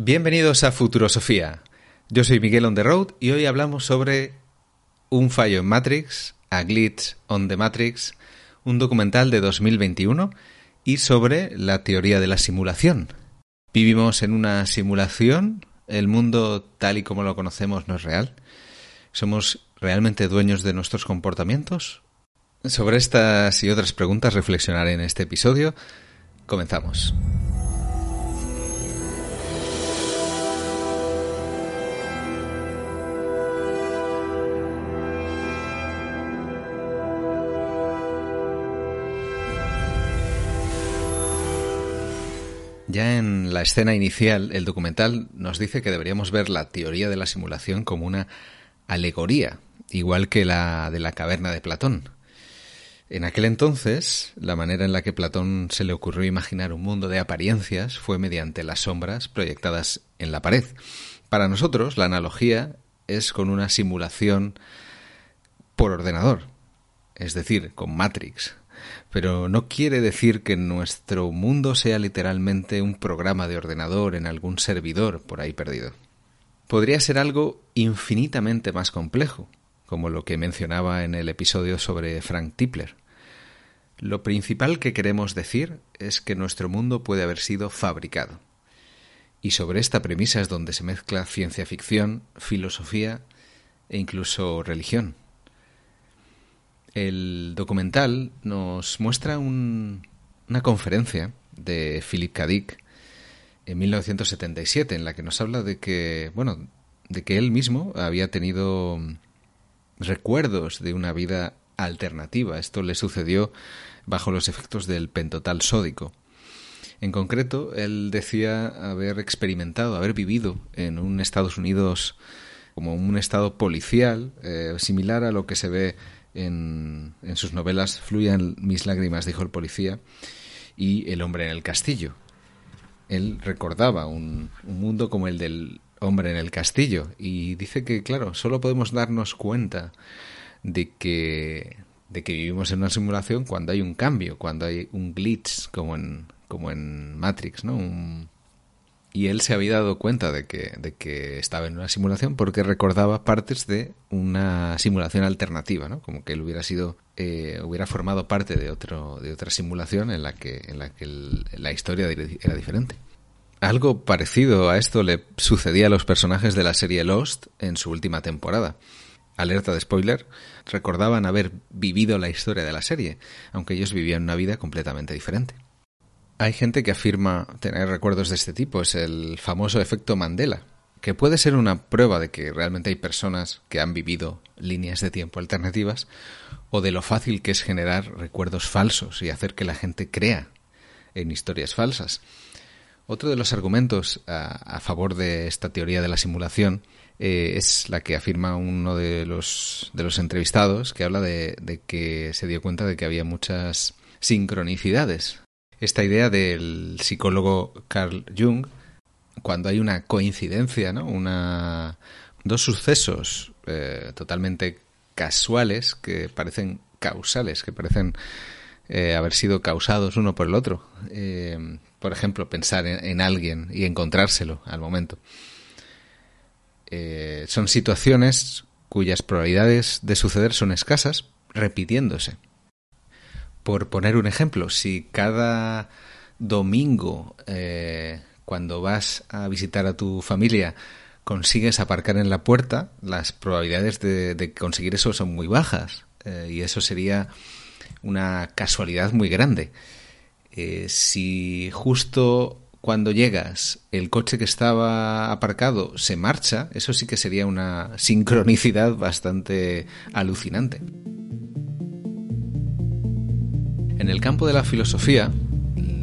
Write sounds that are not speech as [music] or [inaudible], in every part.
Bienvenidos a Futurosofía. Yo soy Miguel on the road y hoy hablamos sobre un fallo en Matrix, a glitch on the Matrix, un documental de 2021 y sobre la teoría de la simulación. Vivimos en una simulación, el mundo tal y como lo conocemos no es real. ¿Somos realmente dueños de nuestros comportamientos? Sobre estas y otras preguntas reflexionaré en este episodio. Comenzamos. Ya en la escena inicial, el documental nos dice que deberíamos ver la teoría de la simulación como una alegoría, igual que la de la caverna de Platón. En aquel entonces, la manera en la que Platón se le ocurrió imaginar un mundo de apariencias fue mediante las sombras proyectadas en la pared. Para nosotros, la analogía es con una simulación por ordenador, es decir, con Matrix, pero no quiere decir que nuestro mundo sea literalmente un programa de ordenador en algún servidor por ahí perdido. Podría ser algo infinitamente más complejo, como lo que mencionaba en el episodio sobre Frank Tipler. Lo principal que queremos decir es que nuestro mundo puede haber sido fabricado. Y sobre esta premisa es donde se mezcla ciencia ficción, filosofía e incluso religión. El documental nos muestra una conferencia de Philip K. Dick en 1977 en la que nos habla de que, bueno, de que él mismo había tenido recuerdos de una vida alternativa. Esto le sucedió bajo los efectos del pentotal sódico. En concreto, él decía haber experimentado, haber vivido en un Estados Unidos como un estado policial, eh, similar a lo que se ve en, sus novelas Fluyan mis lágrimas, dijo el policía, y El hombre en el castillo. Él recordaba un, un mundo como el del hombre en el castillo y dice que, claro, solo podemos darnos cuenta de que, de que vivimos en una simulación cuando hay un cambio, cuando hay un glitch, como en, como en Matrix, ¿no? Un, y él se había dado cuenta de que, de que estaba en una simulación porque recordaba partes de una simulación alternativa, ¿no? Como que él hubiera sido, eh, hubiera formado parte de otro, de otra simulación en la que, en la que la historia era diferente. Algo parecido a esto le sucedía a los personajes de la serie Lost en su última temporada. Alerta de spoiler, recordaban haber vivido la historia de la serie, aunque ellos vivían una vida completamente diferente. Hay gente que afirma tener recuerdos de este tipo, es el famoso efecto Mandela, que puede ser una prueba de que realmente hay personas que han vivido líneas de tiempo alternativas o de lo fácil que es generar recuerdos falsos y hacer que la gente crea en historias falsas. Otro de los argumentos a, favor de esta teoría de la simulación eh, es la que afirma uno de los, entrevistados, que habla de que se dio cuenta de que había muchas sincronicidades esta idea del psicólogo Carl Jung, cuando hay una coincidencia, ¿no? Una, dos sucesos eh, totalmente casuales que parecen causales, que parecen eh, haber sido causados uno por el otro. Eh, por ejemplo, pensar en, alguien y encontrárselo al momento. son situaciones cuyas probabilidades de suceder son escasas, repitiéndose. Por poner un ejemplo, si cada domingo eh, cuando vas a visitar a tu familia consigues aparcar en la puerta, las probabilidades de, conseguir eso son muy bajas eh, y eso sería una casualidad muy grande. Eh, si justo cuando llegas el coche que estaba aparcado se marcha, eso sí que sería una sincronicidad bastante alucinante. En el campo de la filosofía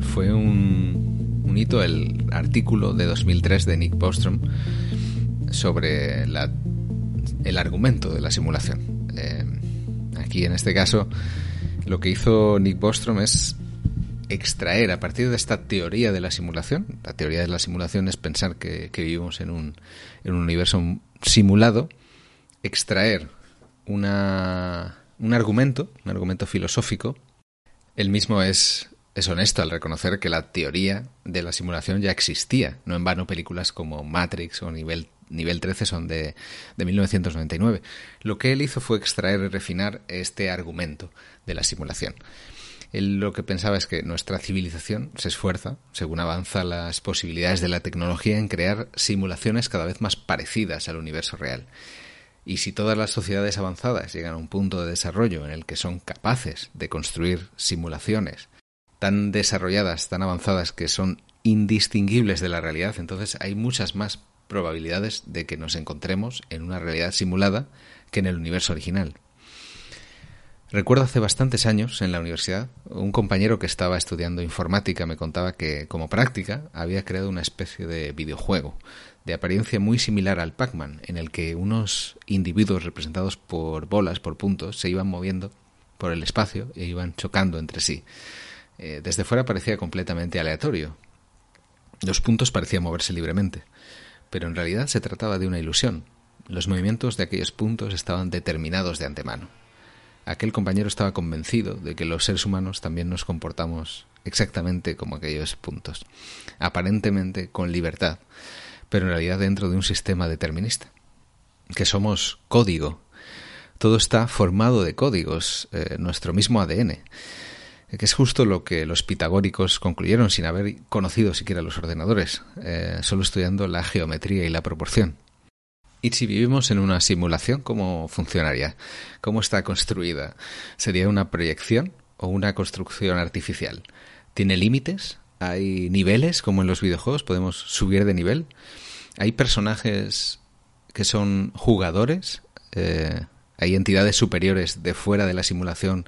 fue un, hito el artículo de 2003 de Nick Bostrom sobre el argumento de la simulación. Eh, aquí en este caso lo que hizo Nick Bostrom es extraer a partir de esta teoría de la simulación, la teoría de la simulación es pensar que, vivimos en un, en un universo simulado, extraer una, un argumento, un argumento filosófico. Él mismo es, es honesto al reconocer que la teoría de la simulación ya existía. No en vano películas como Matrix o Nivel, Nivel 13 son de, de 1999. Lo que él hizo fue extraer y refinar este argumento de la simulación. Él lo que pensaba es que nuestra civilización se esfuerza, según avanza las posibilidades de la tecnología, en crear simulaciones cada vez más parecidas al universo real. Y si todas las sociedades avanzadas llegan a un punto de desarrollo en el que son capaces de construir simulaciones tan desarrolladas, tan avanzadas, que son indistinguibles de la realidad, entonces hay muchas más probabilidades de que nos encontremos en una realidad simulada que en el universo original. Recuerdo hace bastantes años en la universidad, un compañero que estaba estudiando informática me contaba que como práctica había creado una especie de videojuego de apariencia muy similar al Pac-Man, en el que unos individuos representados por bolas, por puntos, se iban moviendo por el espacio e iban chocando entre sí. Eh, desde fuera parecía completamente aleatorio. Los puntos parecían moverse libremente, pero en realidad se trataba de una ilusión. Los movimientos de aquellos puntos estaban determinados de antemano aquel compañero estaba convencido de que los seres humanos también nos comportamos exactamente como aquellos puntos, aparentemente con libertad, pero en realidad dentro de un sistema determinista, que somos código. Todo está formado de códigos, eh, nuestro mismo ADN, que es justo lo que los pitagóricos concluyeron sin haber conocido siquiera los ordenadores, eh, solo estudiando la geometría y la proporción. ¿Y si vivimos en una simulación, cómo funcionaría? ¿Cómo está construida? ¿Sería una proyección o una construcción artificial? ¿Tiene límites? ¿Hay niveles como en los videojuegos? ¿Podemos subir de nivel? ¿Hay personajes que son jugadores? Eh, ¿Hay entidades superiores de fuera de la simulación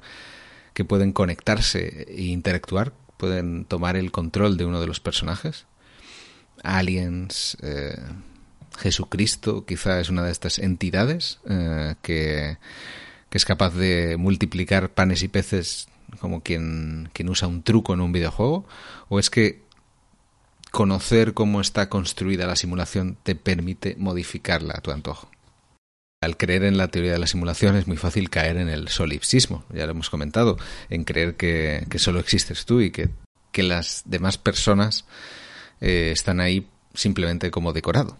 que pueden conectarse e interactuar? ¿Pueden tomar el control de uno de los personajes? ¿Aliens? Eh, Jesucristo quizá es una de estas entidades eh, que, es capaz de multiplicar panes y peces como quien, quien usa un truco en un videojuego? ¿O es que conocer cómo está construida la simulación te permite modificarla a tu antojo? Al creer en la teoría de la simulación es muy fácil caer en el solipsismo, ya lo hemos comentado, en creer que, solo existes tú y que, las demás personas eh, están ahí simplemente como decorado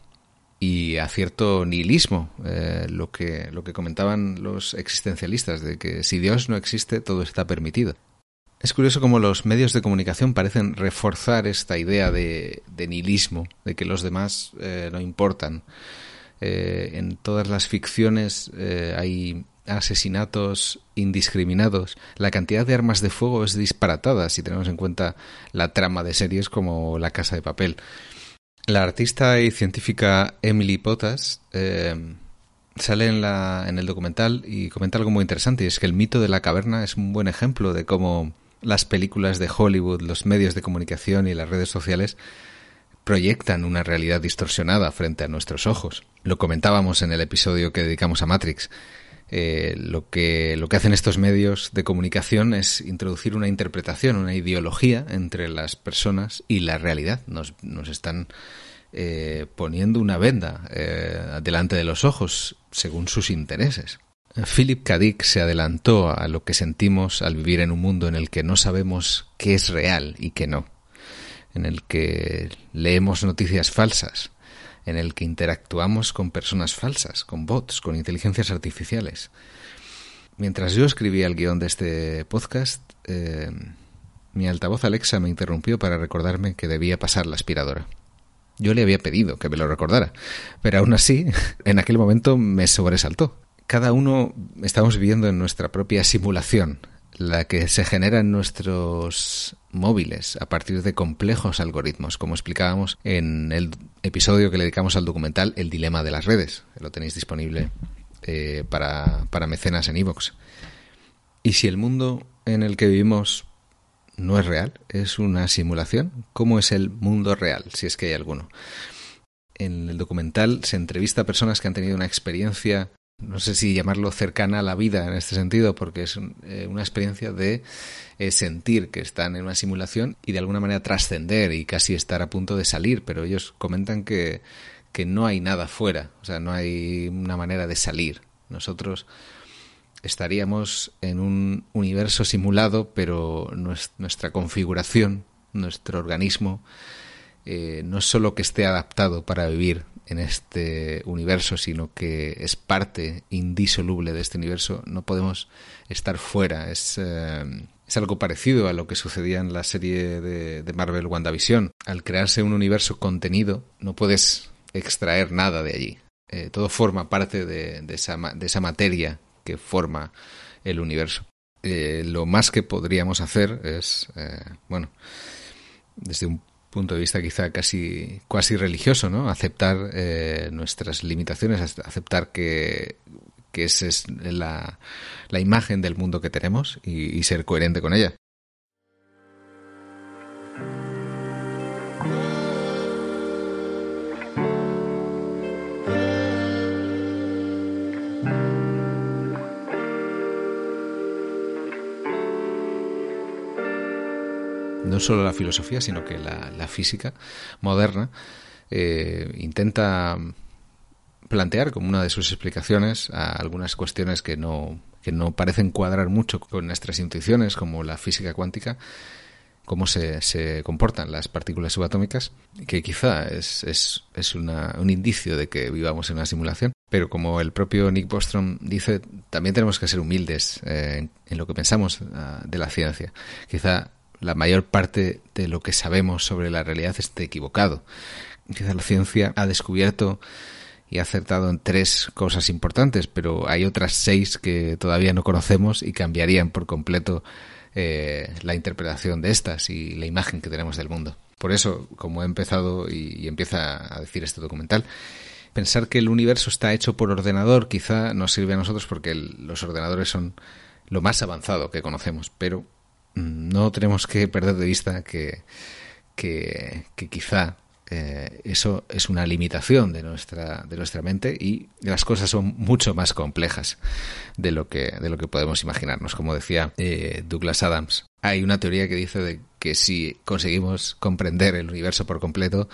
y a cierto nihilismo, eh, lo, que, lo que comentaban los existencialistas, de que si Dios no existe, todo está permitido. Es curioso cómo los medios de comunicación parecen reforzar esta idea de, nihilismo, de que los demás eh, no importan. Eh, en todas las ficciones hay asesinatos indiscriminados. La cantidad de armas de fuego es disparatada si tenemos en cuenta la trama de series como La Casa de Papel. La artista y científica Emily Potas eh, sale en, en el documental y comenta algo muy interesante, y es que el mito de la caverna es un buen ejemplo de cómo las películas de Hollywood, los medios de comunicación y las redes sociales proyectan una realidad distorsionada frente a nuestros ojos. Lo comentábamos en el episodio que dedicamos a Matrix. Eh, lo, que, lo que hacen estos medios de comunicación es introducir una interpretación, una ideología entre las personas y la realidad. Nos, nos están eh, poniendo una venda eh, delante de los ojos según sus intereses. Philip K. Se adelantó a lo que sentimos al vivir en un mundo en el que no sabemos qué es real y qué no, en el que leemos noticias falsas, en el que interactuamos con personas falsas, con bots, con inteligencias artificiales. Mientras yo escribía el guion de este podcast, eh, mi altavoz Alexa me interrumpió para recordarme que debía pasar la aspiradora. Yo le había pedido que me lo recordara, pero aún así, [laughs] en aquel momento me sobresaltó. Cada uno estamos viviendo en nuestra propia simulación, la que se genera en nuestros móviles a partir de complejos algoritmos, como explicábamos en el episodio que le dedicamos al documental El dilema de las redes. Lo tenéis disponible eh, para, para mecenas en iVoox. y si el mundo en el que vivimos no es real, es una simulación. ¿Cómo es el mundo real, si es que hay alguno? En el documental se entrevista a personas que han tenido una experiencia, no sé si llamarlo cercana a la vida en este sentido, porque es eh, una experiencia de eh, sentir que están en una simulación y de alguna manera trascender y casi estar a punto de salir, pero ellos comentan que, que no hay nada fuera, o sea, no hay una manera de salir. Nosotros estaríamos en un universo simulado, pero nuestra configuración, nuestro organismo, eh, no es solo que esté adaptado para vivir en este universo, sino que es parte indisoluble de este universo. No podemos estar fuera. Es, eh, es algo parecido a lo que sucedía en la serie de, Marvel WandaVision. Al crearse un universo contenido, no puedes extraer nada de allí. Eh, todo forma parte de, esa, de esa materia que forma el universo. Eh, lo más que podríamos hacer es, bueno, desde un punto de vista quizá casi cuasi religioso, ¿no? Aceptar eh, nuestras limitaciones, aceptar que, que esa es la, la, imagen del mundo que tenemos y ser coherente con ella. No solo la filosofía, sino que la, física moderna eh, intenta plantear como una de sus explicaciones a algunas cuestiones que no, que no parecen cuadrar mucho con nuestras intuiciones, como la física cuántica, cómo se, comportan las partículas subatómicas, que quizá es, es, es una, un indicio de que vivamos en una simulación. Pero como el propio Nick Bostrom dice, también tenemos que ser humildes eh, en, lo que pensamos uh, de la ciencia. Quizá la mayor parte de lo que sabemos sobre la realidad esté equivocado. Quizá la ciencia ha descubierto y ha acertado en tres cosas importantes, pero hay otras seis que todavía no conocemos y cambiarían por completo eh, la interpretación de estas y la imagen que tenemos del mundo. Por eso, como he empezado y, empieza a decir este documental, pensar que el universo está hecho por ordenador quizá nos sirve a nosotros porque los ordenadores son lo más avanzado que conocemos, pero no tenemos que perder de vista que, que, que quizá eh, eso es una limitación de nuestra, de nuestra mente y las cosas son mucho más complejas de lo que, de lo que podemos imaginarnos. Como decía eh, Douglas Adams, hay una teoría que dice de que si conseguimos comprender el universo por completo,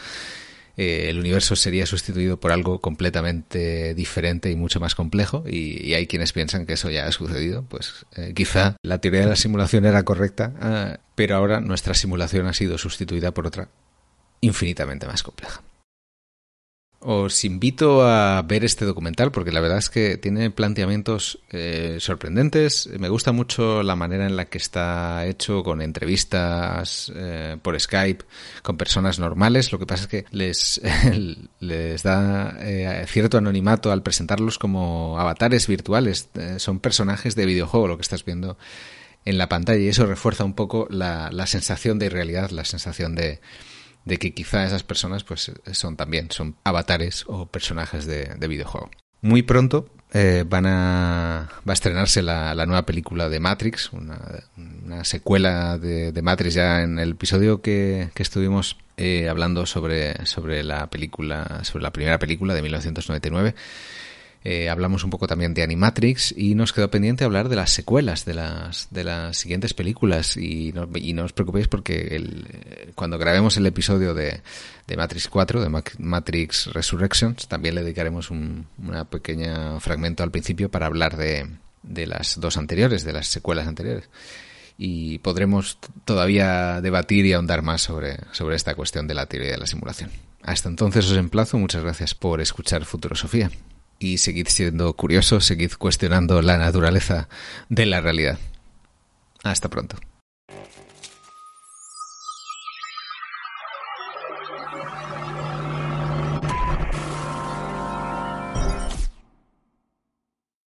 eh, el universo sería sustituido por algo completamente diferente y mucho más complejo y, hay quienes piensan que eso ya ha sucedido. Pues eh, quizá la teoría de la simulación era correcta, eh, pero ahora nuestra simulación ha sido sustituida por otra infinitamente más compleja. Os invito a ver este documental porque la verdad es que tiene planteamientos eh, sorprendentes. Me gusta mucho la manera en la que está hecho con entrevistas eh, por Skype con personas normales. Lo que pasa es que les, [laughs] les da eh, cierto anonimato al presentarlos como avatares virtuales. Eh, son personajes de videojuego lo que estás viendo en la pantalla y eso refuerza un poco la, la sensación de irrealidad, la sensación de de que quizá esas personas pues son también son avatares o personajes de, de videojuego. Muy pronto eh, van a, va a estrenarse la, la, nueva película de Matrix, una, secuela de, de, Matrix ya en el episodio que, que estuvimos eh, hablando sobre, sobre la película, sobre la primera película de 1999 eh, hablamos un poco también de Animatrix y nos quedó pendiente hablar de las secuelas de las, de las siguientes películas. Y no, y no os preocupéis porque el, cuando grabemos el episodio de, de Matrix 4, de Matrix Resurrections, también le dedicaremos un una pequeña fragmento al principio para hablar de, de las dos anteriores, de las secuelas anteriores. Y podremos todavía debatir y ahondar más sobre, sobre esta cuestión de la teoría de la simulación. Hasta entonces os emplazo, muchas gracias por escuchar Futurosofía y seguid siendo curiosos, seguid cuestionando la naturaleza de la realidad. Hasta pronto.